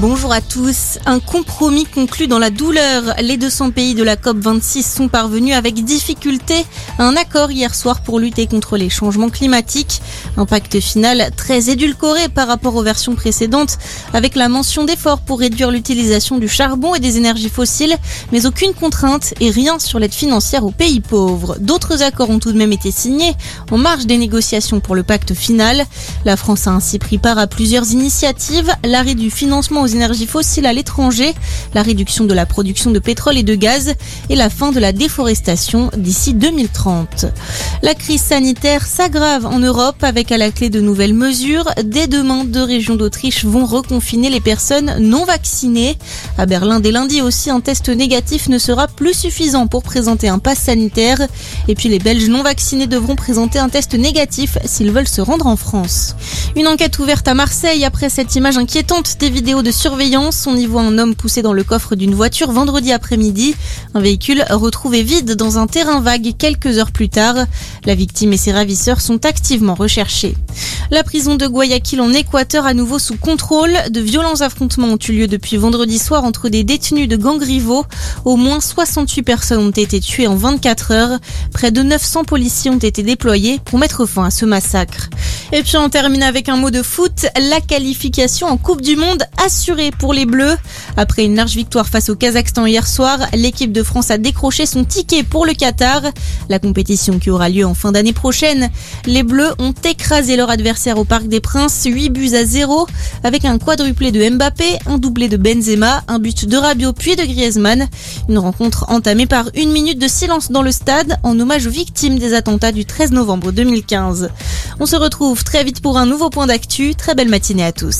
Bonjour à tous. Un compromis conclu dans la douleur. Les 200 pays de la COP26 sont parvenus avec difficulté à un accord hier soir pour lutter contre les changements climatiques. Un pacte final très édulcoré par rapport aux versions précédentes avec la mention d'efforts pour réduire l'utilisation du charbon et des énergies fossiles, mais aucune contrainte et rien sur l'aide financière aux pays pauvres. D'autres accords ont tout de même été signés en marge des négociations pour le pacte final. La France a ainsi pris part à plusieurs initiatives, l'arrêt du financement énergies fossiles à l'étranger, la réduction de la production de pétrole et de gaz et la fin de la déforestation d'ici 2030. La crise sanitaire s'aggrave en Europe avec à la clé de nouvelles mesures. Dès demain, deux régions d'Autriche vont reconfiner les personnes non vaccinées. À Berlin, dès lundi aussi, un test négatif ne sera plus suffisant pour présenter un pass sanitaire. Et puis les Belges non vaccinés devront présenter un test négatif s'ils veulent se rendre en France. Une enquête ouverte à Marseille après cette image inquiétante des vidéos de surveillance. On y voit un homme poussé dans le coffre d'une voiture vendredi après-midi. Un véhicule retrouvé vide dans un terrain vague quelques heures plus tard. La victime et ses ravisseurs sont activement recherchés. La prison de Guayaquil en Équateur à nouveau sous contrôle. De violents affrontements ont eu lieu depuis vendredi soir entre des détenus de gangs rivaux. Au moins 68 personnes ont été tuées en 24 heures. Près de 900 policiers ont été déployés pour mettre fin à ce massacre. Et puis on termine avec un mot de foot. La qualification en Coupe du Monde assurée pour les Bleus. Après une large victoire face au Kazakhstan hier soir, l'équipe de France a décroché son ticket pour le Qatar. La compétition qui aura lieu en fin d'année prochaine. Les Bleus ont écrasé leur adversaire au Parc des Princes, 8 buts à 0, avec un quadruplé de Mbappé, un doublé de Benzema, un but de Rabiot puis de Griezmann. Une rencontre entamée par une minute de silence dans le stade en hommage aux victimes des attentats du 13 novembre 2015. On se retrouve très vite pour un nouveau point d'actu. Très belle matinée à tous.